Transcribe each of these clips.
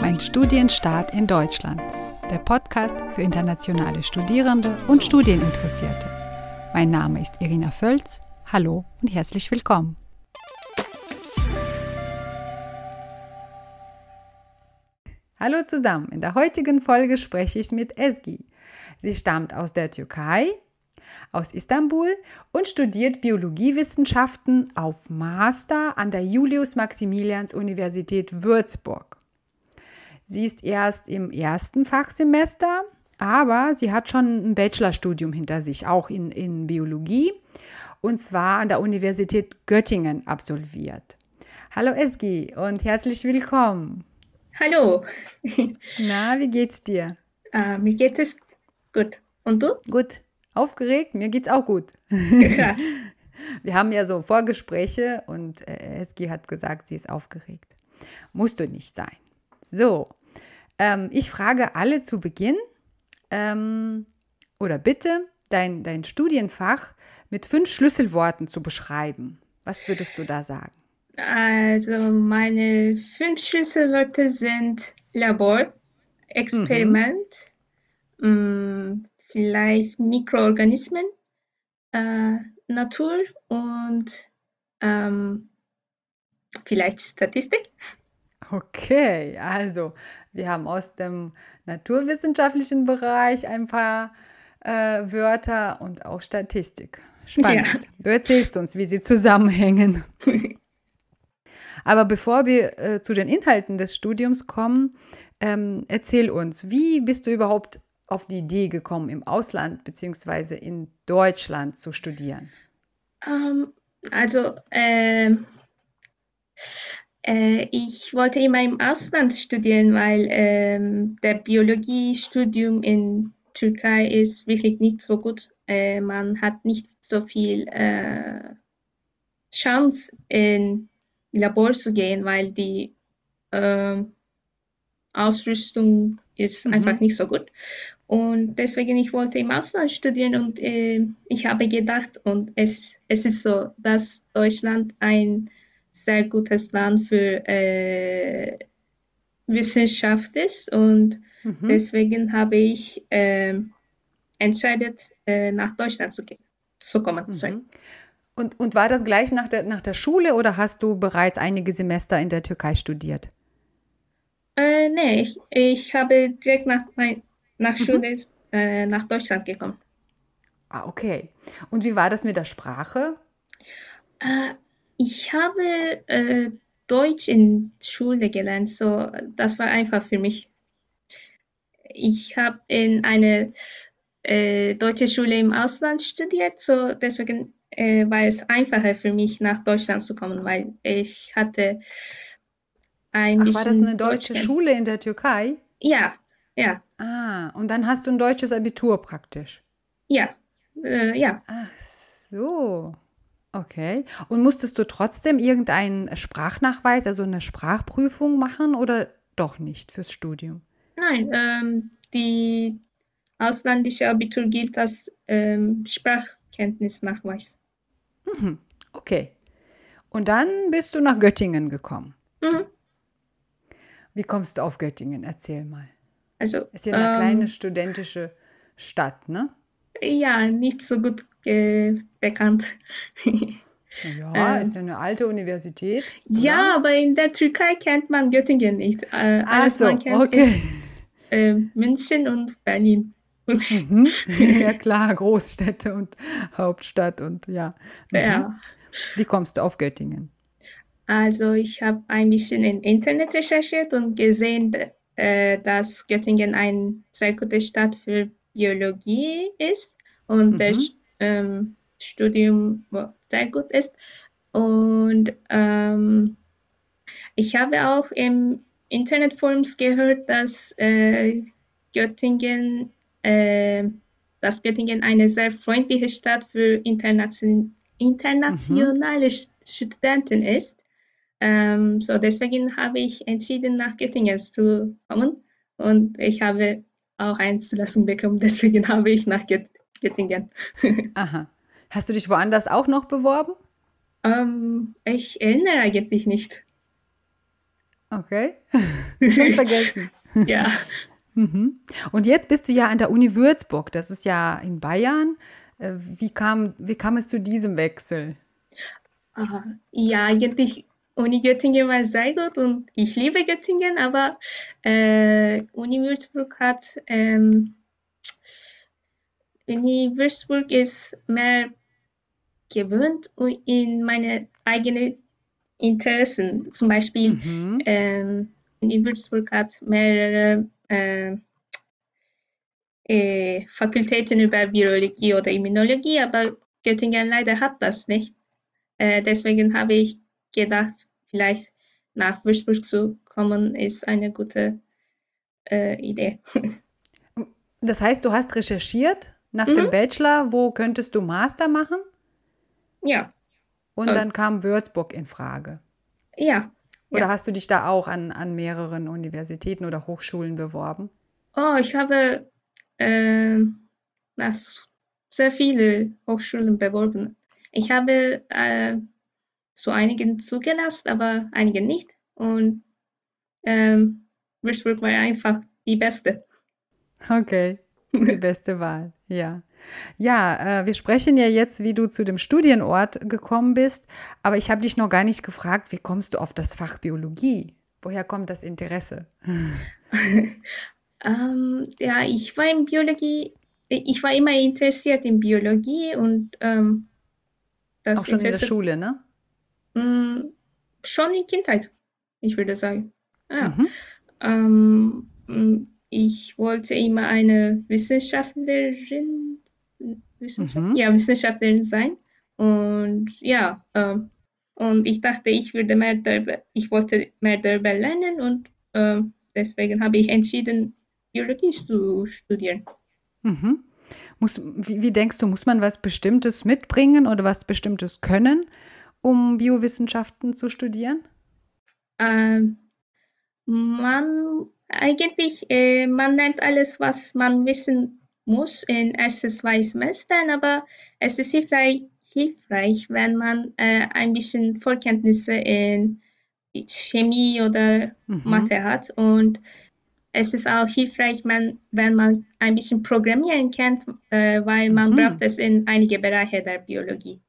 Mein Studienstart in Deutschland. Der Podcast für internationale Studierende und Studieninteressierte. Mein Name ist Irina Völz. Hallo und herzlich willkommen. Hallo zusammen. In der heutigen Folge spreche ich mit Esgi. Sie stammt aus der Türkei, aus Istanbul und studiert Biologiewissenschaften auf Master an der Julius-Maximilians-Universität Würzburg. Sie ist erst im ersten Fachsemester, aber sie hat schon ein Bachelorstudium hinter sich, auch in, in Biologie, und zwar an der Universität Göttingen absolviert. Hallo Esgi und herzlich willkommen. Hallo. Na, wie geht's dir? Äh, mir geht es gut. Und du? Gut. Aufgeregt? Mir geht's auch gut. Ja. Wir haben ja so Vorgespräche und äh, Eski hat gesagt, sie ist aufgeregt. Musst du nicht sein. So, ähm, ich frage alle zu Beginn ähm, oder bitte dein, dein Studienfach mit fünf Schlüsselworten zu beschreiben. Was würdest du da sagen? Also meine fünf Schlüsselwörter sind Labor, Experiment, mhm. vielleicht Mikroorganismen, äh, Natur und ähm, vielleicht Statistik. Okay, also wir haben aus dem naturwissenschaftlichen Bereich ein paar äh, Wörter und auch Statistik. Spannend. Ja. Du erzählst uns, wie sie zusammenhängen. Aber bevor wir äh, zu den Inhalten des Studiums kommen, ähm, erzähl uns, wie bist du überhaupt auf die Idee gekommen, im Ausland bzw. in Deutschland zu studieren? Um, ähm, also, äh, äh, ich wollte immer im Ausland studieren, weil äh, der Biologiestudium in Türkei ist wirklich nicht so gut. Äh, man hat nicht so viel äh, Chance in Labor zu gehen, weil die äh, Ausrüstung ist mhm. einfach nicht so gut. Und deswegen, ich wollte im Ausland studieren und äh, ich habe gedacht, und es, es ist so, dass Deutschland ein sehr gutes Land für äh, Wissenschaft ist und mhm. deswegen habe ich äh, entschieden, äh, nach Deutschland zu gehen, zu kommen. Mhm. Und, und war das gleich nach der, nach der Schule oder hast du bereits einige Semester in der Türkei studiert? Äh, nee, ich, ich habe direkt nach, nach mhm. Schule äh, nach Deutschland gekommen. Ah, okay. Und wie war das mit der Sprache? Äh, ich habe äh, Deutsch in Schule gelernt, so das war einfach für mich. Ich habe in einer äh, deutschen Schule im Ausland studiert, so deswegen äh, war es einfacher für mich, nach Deutschland zu kommen, weil ich hatte ein Ach, bisschen. War das eine deutsche Deutsch Schule in der Türkei? Ja, ja. Ah, und dann hast du ein deutsches Abitur praktisch. Ja, äh, ja. Ach so. Okay. Und musstest du trotzdem irgendeinen Sprachnachweis, also eine Sprachprüfung machen oder doch nicht fürs Studium? Nein, ähm, die ausländische Abitur gilt als ähm, Sprachkenntnisnachweis. Mhm. Okay. Und dann bist du nach Göttingen gekommen. Mhm. Wie kommst du auf Göttingen? Erzähl mal. Also, ist ja eine ähm, kleine studentische Stadt, ne? Ja, nicht so gut äh, bekannt. Ja, ähm, ist ja eine alte Universität. Ja, aber in der Türkei kennt man Göttingen nicht. Äh, alles so, man kennt okay. ist äh, München und Berlin. Mhm. Ja klar, Großstädte und Hauptstadt und ja. Mhm. ja. Wie kommst du auf Göttingen? Also ich habe ein bisschen im Internet recherchiert und gesehen, äh, dass Göttingen eine sehr gute Stadt für Biologie ist und mhm. das ähm, Studium sehr gut ist. Und ähm, ich habe auch im Internetforums gehört, dass äh, Göttingen äh, dass Göttingen eine sehr freundliche Stadt für internation internationale mhm. Studenten ist. Ähm, so deswegen habe ich entschieden, nach Göttingen zu kommen und ich habe auch eine Zulassung bekommen, deswegen habe ich nach Göt Göttingen. Aha. Hast du dich woanders auch noch beworben? Ähm, ich erinnere eigentlich nicht. Okay. Schon vergessen. ja. Mhm. Und jetzt bist du ja an der Uni Würzburg. Das ist ja in Bayern. Äh, wie kam, wie kam es zu diesem Wechsel? Uh, ja, eigentlich Uni Göttingen war sehr gut und ich liebe Göttingen, aber äh, Uni Würzburg hat ähm, Uni Würzburg ist mehr gewöhnt in meine eigenen Interessen. Zum Beispiel mhm. ähm, Uni Würzburg hat mehrere äh, äh, Fakultäten über Biologie oder Immunologie, aber Göttingen leider hat das nicht. Äh, deswegen habe ich gedacht, vielleicht nach Würzburg zu kommen, ist eine gute äh, Idee. Das heißt, du hast recherchiert nach mhm. dem Bachelor, wo könntest du Master machen? Ja. Und oh. dann kam Würzburg in Frage. Ja. Oder ja. hast du dich da auch an, an mehreren Universitäten oder Hochschulen beworben? Oh, ich habe äh, nach sehr viele Hochschulen beworben. Ich habe äh, zu einigen zugelassen, aber einigen nicht. Und ähm, Würzburg war einfach die beste. Okay, die beste Wahl, ja. Ja, äh, wir sprechen ja jetzt, wie du zu dem Studienort gekommen bist, aber ich habe dich noch gar nicht gefragt, wie kommst du auf das Fach Biologie? Woher kommt das Interesse? ähm, ja, ich war in Biologie, ich war immer interessiert in Biologie und ähm, das Auch schon Interesse, in der Schule, ne? Mh, mm, schon in Kindheit, ich würde sagen. Ja. Mhm. Ähm, mm, ich wollte immer eine Wissenschaftlerin, Wissenschaft, mhm. ja, Wissenschaftlerin sein. Und ja, ähm, und ich dachte, ich würde mehr darüber, ich wollte mehr darüber lernen und ähm, deswegen habe ich entschieden, Biologie zu studieren. Mhm. Muss, wie, wie, denkst du, muss man was Bestimmtes mitbringen oder was Bestimmtes können, um Biowissenschaften zu studieren? Ähm, man eigentlich, äh, man lernt alles, was man wissen muss in ersten zwei Semestern, aber es ist hilfreich, hilfreich wenn man äh, ein bisschen Vorkenntnisse in Chemie oder mhm. Mathe hat und es ist auch hilfreich, wenn, wenn man ein bisschen Programmieren kennt, äh, weil man mhm. braucht es in einige Bereiche der Biologie.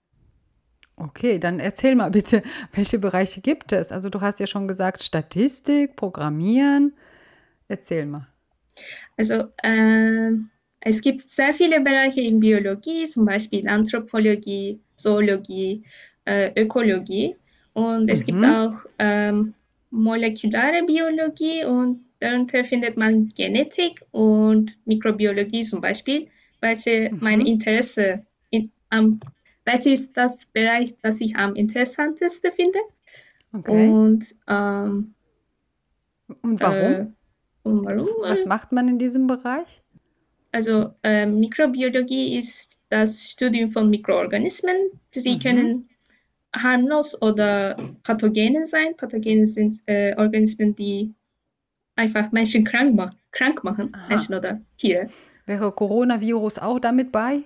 Okay, dann erzähl mal bitte, welche Bereiche gibt es? Also du hast ja schon gesagt, Statistik, Programmieren. Erzähl mal. Also äh, es gibt sehr viele Bereiche in Biologie, zum Beispiel Anthropologie, Zoologie, äh, Ökologie. Und es mhm. gibt auch ähm, molekulare Biologie und darunter findet man Genetik und Mikrobiologie zum Beispiel, welche mhm. mein Interesse in, am welches ist das Bereich, das ich am interessantesten finde. Okay. Und, ähm, und warum? Äh, und warum? Was macht man in diesem Bereich? Also äh, Mikrobiologie ist das Studium von Mikroorganismen. Sie mhm. können harmlos oder Pathogene sein. Pathogene sind äh, Organismen, die einfach Menschen krank, ma krank machen, Aha. Menschen oder Tiere. Wäre Coronavirus auch damit bei?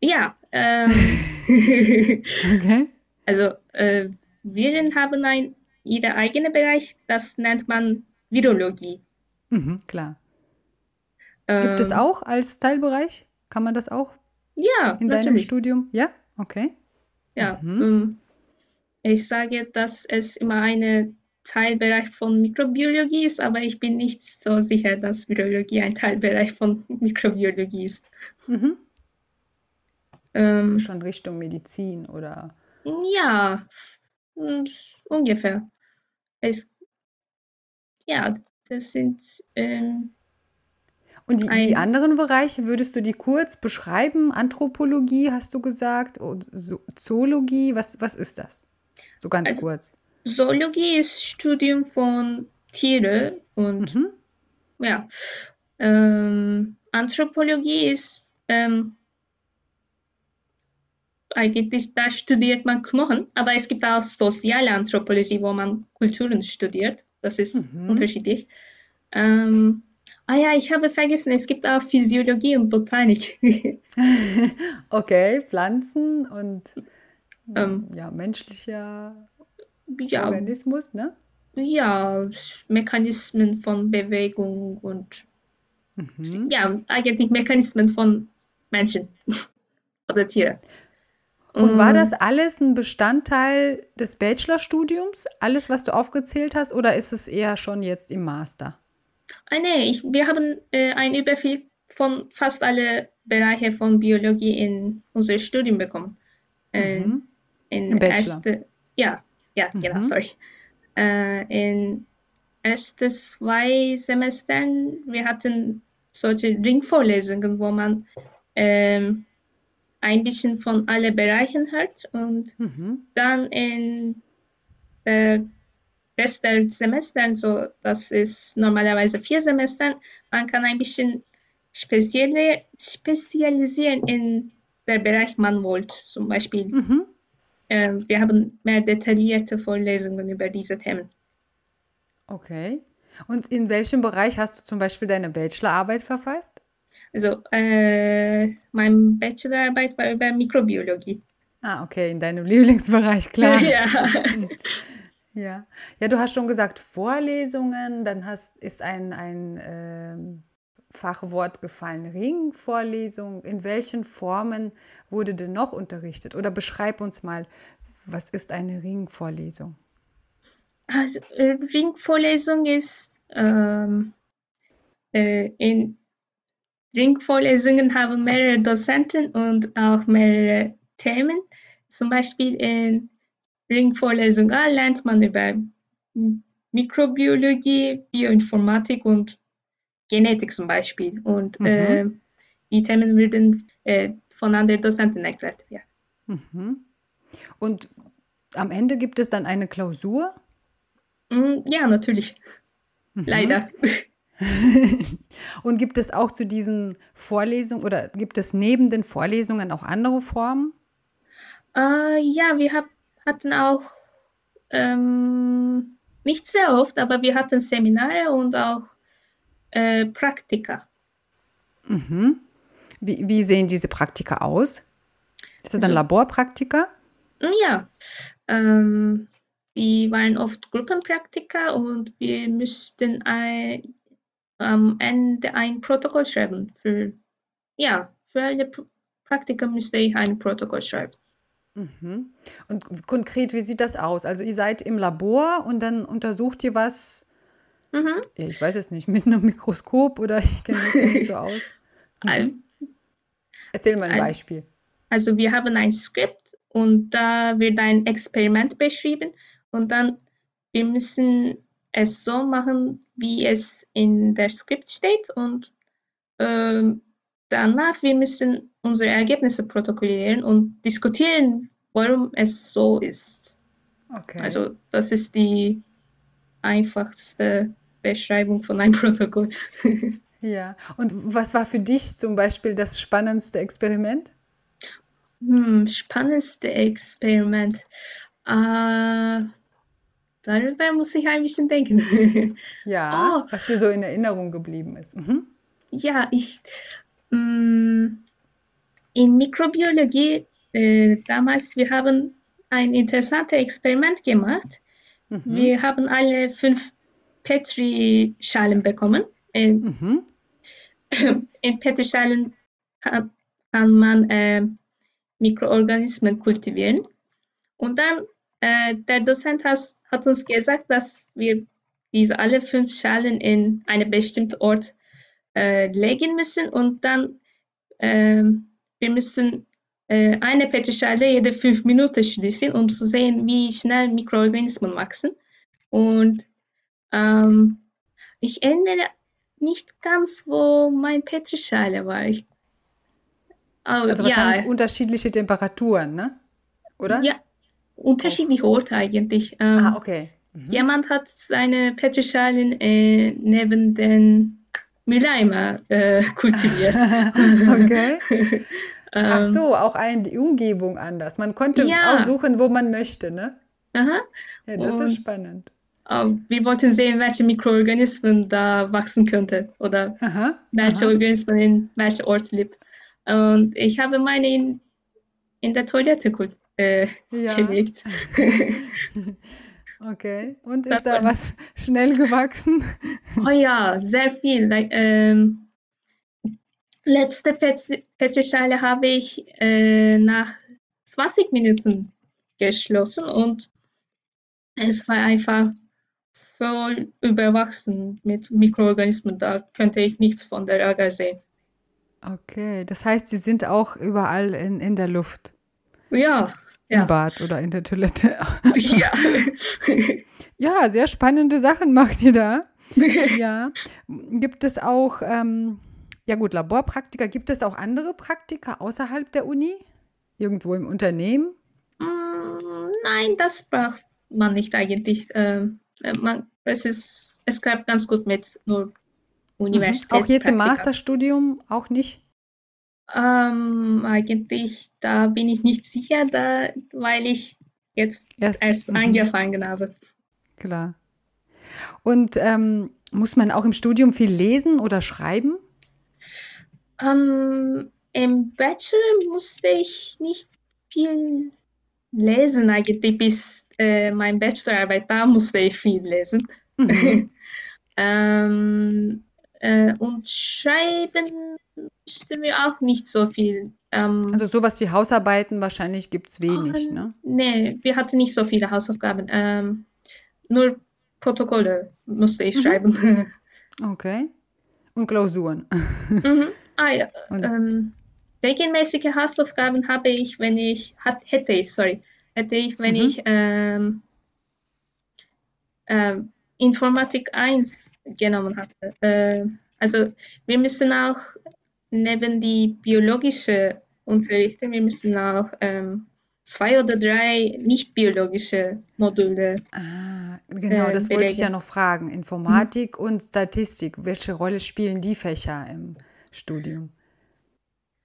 Ja. Ähm, okay. Also äh, Viren haben ein, ihren eigenen Bereich, das nennt man Virologie. Mhm, klar. Ähm, Gibt es ähm, auch als Teilbereich? Kann man das auch? Ja, in natürlich. deinem Studium? Ja, okay. Ja, mhm. ähm, ich sage, dass es immer ein Teilbereich von Mikrobiologie ist, aber ich bin nicht so sicher, dass Virologie ein Teilbereich von Mikrobiologie ist. Mhm. Ähm, Schon Richtung Medizin oder? Ja, ungefähr. Es, ja, das sind. Ähm, und die, die, anderen Bereiche, würdest du die kurz beschreiben? Anthropologie hast du gesagt, Zoologie, was, was ist das? So ganz also, kurz. Zoologie ist Studium von Tieren und mhm. ja, ähm, Anthropologie ist ähm, eigentlich, da studiert man Knochen, aber es gibt auch soziale Anthropologie, wo man Kulturen studiert. Das ist mhm. unterschiedlich. Ähm, ah ja, ich habe vergessen, es gibt auch Physiologie und Botanik. okay, Pflanzen und ähm, ja, menschlicher ja, Organismus, ne? ja, Mechanismen von Bewegung und mhm. ja, eigentlich Mechanismen von Menschen oder Tieren. Und war das alles ein Bestandteil des Bachelorstudiums? Alles, was du aufgezählt hast, oder ist es eher schon jetzt im Master? Ah, nee, ich, wir haben äh, einen Überblick von fast alle Bereiche von Biologie in unser Studium bekommen. Äh, mhm. In erste, ja, ja, mhm. genau, sorry. Äh, in ersten zwei Semestern, wir hatten solche Ringvorlesungen, wo man ähm, ein bisschen von allen Bereichen hört und mhm. dann in der Rest der Semester, so das ist normalerweise vier Semester, man kann ein bisschen spezielle, spezialisieren in der Bereich man wollte. Zum Beispiel, mhm. äh, wir haben mehr detaillierte Vorlesungen über diese Themen. Okay. Und in welchem Bereich hast du zum Beispiel deine Bachelorarbeit verfasst? Also, äh, meine Bachelorarbeit war über Mikrobiologie. Ah, okay, in deinem Lieblingsbereich, klar. ja. ja. Ja, du hast schon gesagt, Vorlesungen, dann hast, ist ein, ein äh, Fachwort gefallen, Ringvorlesung. In welchen Formen wurde denn noch unterrichtet? Oder beschreib uns mal, was ist eine Ringvorlesung? Also, äh, Ringvorlesung ist ähm, äh, in Ringvorlesungen haben mehrere Dozenten und auch mehrere Themen. Zum Beispiel in Ringvorlesung A lernt man über Mikrobiologie, Bioinformatik und Genetik zum Beispiel. Und mhm. äh, die Themen werden äh, von anderen Dozenten erklärt. Ja. Mhm. Und am Ende gibt es dann eine Klausur? Mm, ja, natürlich. Mhm. Leider. Und gibt es auch zu diesen Vorlesungen oder gibt es neben den Vorlesungen auch andere Formen? Uh, ja, wir hab, hatten auch ähm, nicht sehr oft, aber wir hatten Seminare und auch äh, Praktika. Mhm. Wie, wie, sehen diese Praktika aus? Ist das ein also, Laborpraktika? Ja, ähm, die waren oft Gruppenpraktika und wir müssten ein, am Ende ein Protokoll schreiben. Für, ja, für alle Praktika müsste ich ein Protokoll schreiben. Mhm. Und konkret, wie sieht das aus? Also ihr seid im Labor und dann untersucht ihr was, mhm. ich weiß es nicht, mit einem Mikroskop oder ich kenne mich nicht so aus. Mhm. Erzähl mal ein also, Beispiel. Also wir haben ein Skript und da wird ein Experiment beschrieben und dann wir müssen es so machen, wie es in der Skript steht und ähm, danach wir müssen unsere Ergebnisse protokollieren und diskutieren, warum es so ist. Okay. Also das ist die einfachste Beschreibung von einem Protokoll. ja, und was war für dich zum Beispiel das spannendste Experiment? Hm, spannendste Experiment. Äh, Darüber muss ich ein bisschen denken. Ja, oh. was dir so in Erinnerung geblieben ist. Mhm. Ja, ich mh, mm, in Mikrobiologie äh, damals, wir haben ein interessantes Experiment gemacht. Mhm. Wir haben alle fünf Petri-Schalen bekommen. Äh, mhm. In Petri-Schalen kann, kann, man äh, Mikroorganismen kultivieren. Und dann äh, der Dozent hat, hat, uns gesagt, dass wir diese alle fünf Schalen in einen bestimmten Ort äh, legen müssen und dann äh, wir müssen äh, eine Petrischale jede fünf Minuten schließen, um zu sehen, wie schnell Mikroorganismen wachsen. Und ähm, ich erinnere nicht ganz, wo mein Petrischale war. Ich, oh, also wahrscheinlich ja. unterschiedliche Temperaturen, ne? Oder? Ja, unterschiedliche Orte eigentlich. Ähm, ah, okay. Mhm. Jemand hat seine Petrischalen äh, neben den Mülleimer äh, kultiviert. okay. Ach ähm, so, auch ein, die Umgebung anders. Man konnte ja. aussuchen, wo man möchte, ne? Aha. Ja, das Und, ist spannend. Uh, wir wollten sehen, welche Mikroorganismen da wachsen könnten oder aha, welche aha. Organismen in welchem Ort lebt. Und ich habe meine in, in der Toilette kultiviert äh, ja. gelegt. Okay. Und ist Das da was schnell gewachsen? Oh ja, sehr viel. Ähm, letzte Pet- Petrischale habe ich äh, nach 20 Minuten geschlossen und es war einfach voll überwachsen mit Mikroorganismen. Da könnte ich nichts von der Agar sehen. Okay, das heißt, die sind auch überall in, in der Luft, Ja, im ja, Bad oder in der Toilette. ja. Ja, sehr spannende Sachen macht ihr da. Ja. Gibt es auch, ähm, ja gut, Laborpraktika, gibt es auch andere Praktika außerhalb der Uni? Irgendwo im Unternehmen? Mm, Nein, das braucht man nicht eigentlich. Ähm, äh, man, es ist, es klappt ganz gut mit nur Mhm. Auch jetzt im. Masterstudium auch nicht? Ähm, eigentlich, da bin ich nicht sicher, da, weil ich jetzt Erst, erst mhm, angefangen habe. klar. Und ähm, muss man auch im Studium viel lesen oder schreiben? Ähm, im Bachelor musste ich nicht viel lesen eigentlich, bis äh, mein Bachelorarbeit, da musste ich viel lesen. Mhm. Ähm, äh, und schreiben mussten wir auch nicht so viel. Ähm, Also sowas wie Hausarbeiten wahrscheinlich gibt es wenig, ähm, ne? nee, wir hatten nicht so viele Hausaufgaben. Ähm, nur Protokolle musste ich Mhm. schreiben. Okay. Und Klausuren. Mhm. Ah ja, ähm, regelmäßige Hausaufgaben habe ich, wenn ich, hat, hätte ich, sorry, hätte ich, wenn mhm. ich ähm, ähm, Informatik 1 genommen hatte. Äh, also wir müssen auch neben die biologische Unterrichte, wir müssen auch ähm, zwei oder drei nicht-biologische Module Ah, genau, äh, das wollte ich ja belegen. noch fragen. Mhm. Informatik und Statistik, welche Rolle spielen die Fächer im Studium?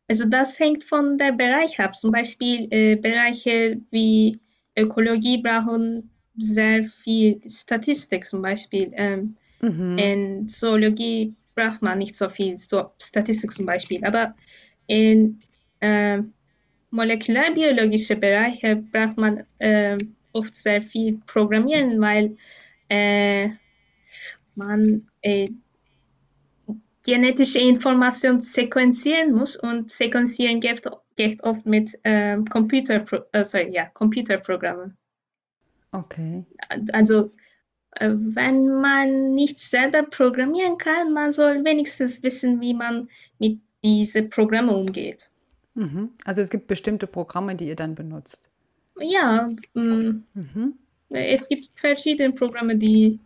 Also das hängt von der Bereich ab. Zum Beispiel äh, Bereiche wie Ökologie brauchen sehr viel Statistik zum Beispiel. Ähm, Mhm. in Zoologie braucht man nicht so viel so Statistik zum Beispiel. Aber in äh, molekularbiologische Bereiche braucht man äh, oft sehr viel Programmieren, weil äh, man äh, genetische Information sequenzieren muss und sequenzieren geht, geht oft mit ähm, Computer, äh, sorry, ja, Computerprogrammen. Okay. Also wenn man nicht selber programmieren kann, man soll wenigstens wissen, wie man mit diesen Programmen umgeht. Mhm. Also es gibt bestimmte Programme, die ihr dann benutzt. Ja, mh, Mhm. es gibt verschiedene Programme, die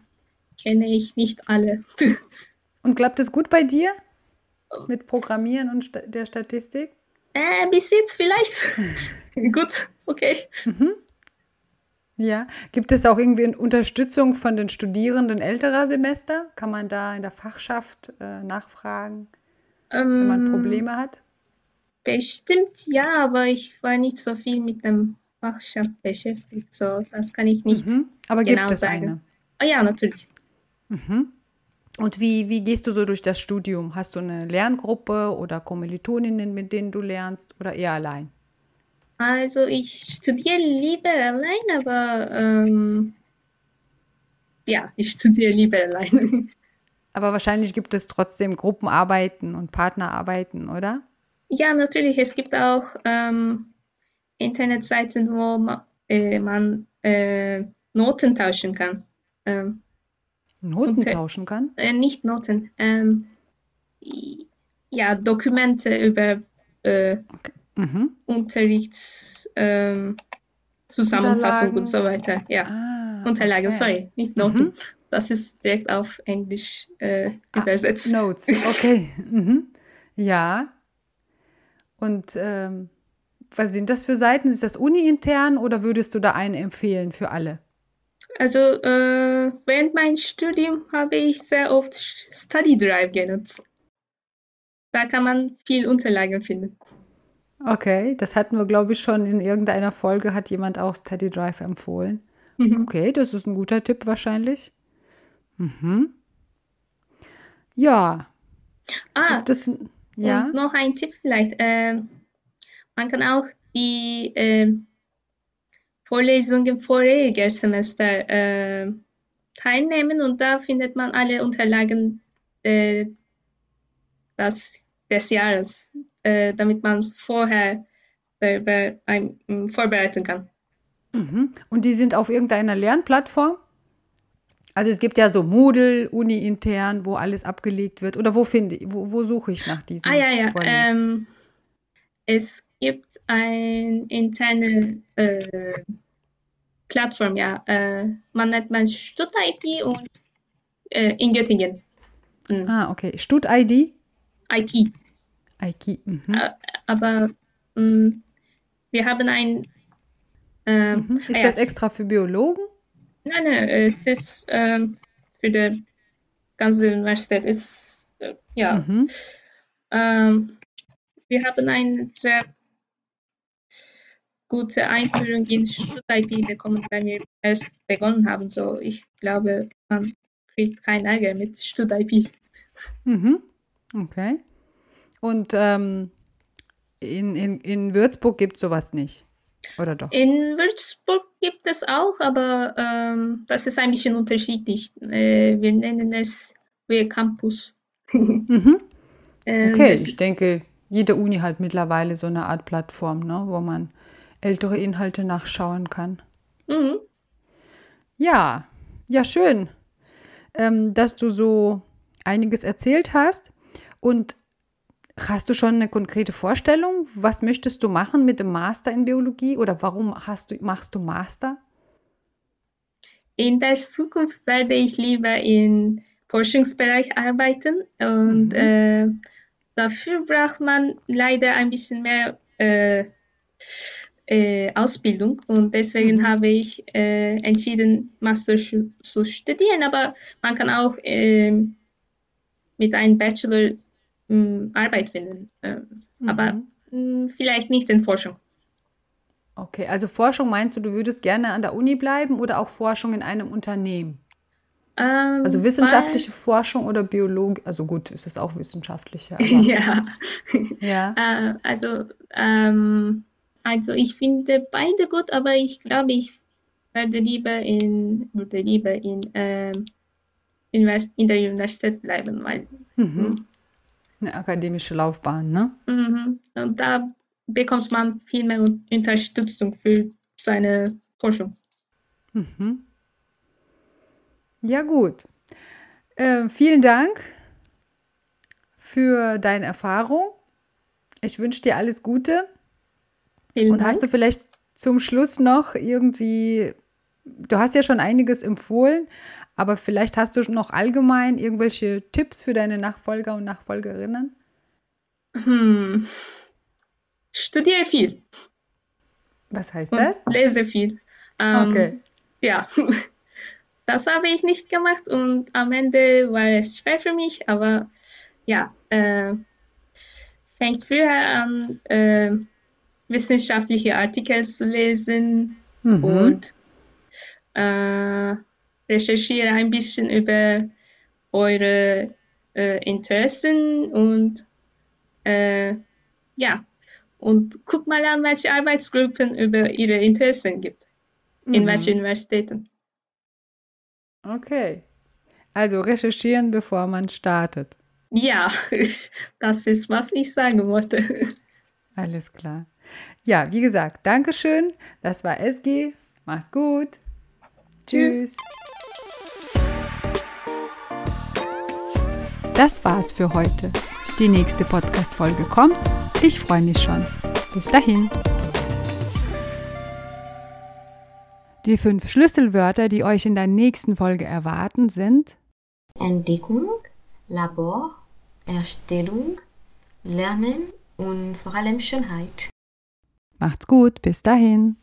kenne ich nicht alle. Und klappt es gut bei dir mit Programmieren und sta der Statistik? Äh, bis jetzt vielleicht. Gut, okay. Mhm. Ja. Gibt es auch irgendwie Unterstützung von den Studierenden älterer Semester? Kann man da in der Fachschaft äh, nachfragen, wenn man Ähm, Probleme hat? bestimmt ja, aber ich war nicht so viel mit dem Fachschaft beschäftigt, so das kann ich nicht Mhm. Aber gibt genau es sagen. eine? Ah ja, natürlich. Mhm. Und wie, wie gehst du so durch das Studium? Hast du eine Lerngruppe oder Kommilitoninnen, mit denen du lernst oder eher allein? Also ich studiere lieber allein, aber ähm, ja, ich studiere lieber allein. Aber wahrscheinlich gibt es trotzdem Gruppenarbeiten und Partnerarbeiten, oder? Ja, natürlich, es gibt auch ähm, Internetseiten, wo ma, äh, man äh, Noten tauschen kann. Ähm, Noten und, tauschen kann? äh, nicht Noten, ähm, ja, Dokumente über äh, Okay. Mhm. Unterrichts, ähm, und so weiter. Ja, Ah, Unterlagen, okay. sorry, nicht Noten. Mhm. Das ist direkt auf Englisch äh, Ah, übersetzt. Notes, okay. Mhm. Ja. Und ähm, was sind das für Seiten? Ist das uni-intern oder würdest du da eine empfehlen für alle? Also äh, während meinem Studium habe ich sehr oft Study Drive genutzt. Da kann man viel Unterlagen finden. Okay, das hatten wir, glaube ich, schon in irgendeiner Folge, hat jemand auch Study Drive empfohlen. Mhm. Okay, das ist ein guter Tipp wahrscheinlich. Mhm. Ja, Ah, es, ja, noch ein Tipp vielleicht. Ähm, man kann auch die ähm, Vorlesungen vorheriger Semester äh, teilnehmen und da findet man alle Unterlagen äh, das, des Jahres, äh, damit man vorher darüber ein, vorbereiten kann. Mhm. Und die sind auf irgendeiner Lernplattform? Also es gibt ja so Moodle, Uni-intern, wo alles abgelegt wird. Oder wo finde wo, wo suche ich nach diesen? Ah ja, ja. Ähm, es gibt eine interne äh, Plattform, ja. Äh, man nennt man Stud-IT und äh, in Göttingen. Mhm. Ah, okay. Stud-ID? IT. IT. Mhm. Äh, aber mh, mm, wir haben ein. Ähm, mhm. Ist ah, das extra für Biologen? Nein, nein, es ist ähm, für die ganze Universität. Ist, äh, ja. Mhm. Ähm, wir haben ein sehr gute Einführung in Schul-IP bekommen, wenn wir erst begonnen haben. So, ich glaube, man kriegt keinen Ärger mit Stud-IP. Mhm. Okay. Und ähm, in, in, in Würzburg gibt es sowas nicht, oder doch? In Würzburg gibt es auch, aber ähm, das ist ein bisschen unterschiedlich. Äh, wir nennen es We Campus. mhm. Ähm, okay, ich denke, jede Uni hat mittlerweile so eine Art Plattform, ne, wo man ältere Inhalte nachschauen kann. Mhm. Ja, ja, schön, ähm, dass du so einiges erzählt hast. Und hast du schon eine konkrete Vorstellung? Was möchtest du machen mit dem Master in Biologie oder warum hast du, machst du Master? In der Zukunft werde ich lieber im Forschungsbereich arbeiten und mhm. äh, dafür braucht man leider ein bisschen mehr äh, äh, Ausbildung und deswegen mhm. habe ich äh, entschieden, Master zu studieren, aber man kann auch ähm, mit einem Bachelor mh, hm, Arbeit finden, äh, mhm. aber mh, hm, vielleicht nicht in Forschung. Okay, also Forschung meinst du, du würdest gerne an der Uni bleiben oder auch Forschung in einem Unternehmen? Ähm, also wissenschaftliche weil, Forschung oder Biologie, also gut, ist es auch wissenschaftliche. ja, ja. Äh, also ähm, also ich finde beide gut, aber ich glaube, ich werde lieber in, würde lieber in, ähm, in, in der Universität bleiben, weil mhm. Eine akademische Laufbahn, ne? Mhm. Und da bekommt man viel mehr Unterstützung für seine Forschung. Mhm. Ja, gut. Äh, vielen Dank für deine Erfahrung. Ich wünsche dir alles Gute Vielen Und Dank. hast du vielleicht zum Schluss noch irgendwie, du hast ja schon einiges empfohlen, aber vielleicht hast du noch allgemein irgendwelche Tipps für deine Nachfolger und Nachfolgerinnen? Hm. Studiere viel. Was heißt das? Und lese viel. Ähm, okay. Ja, das habe ich nicht gemacht und am Ende war es schwer für mich, aber ja, äh, fängt früher an, äh, wissenschaftliche Artikel zu lesen mhm. und äh, recherchiere ein bisschen über eure äh, Interessen und äh, ja, und guck mal an, welche Arbeitsgruppen über ihre Interessen gibt, mhm. in welchen Universitäten. Okay. Also recherchieren, bevor man startet. Ja, das ist, was ich sagen wollte. Alles klar. Ja, wie gesagt, Dankeschön. Das war SG. Mach's gut. Tschüss. Das war's für heute. Die nächste Podcast-Folge kommt. Ich freue mich schon. Bis dahin. Die fünf Schlüsselwörter, die euch in der nächsten Folge erwarten, sind Entdeckung, Labor, Erstellung, Lernen und vor allem Schönheit. Macht's gut, bis dahin.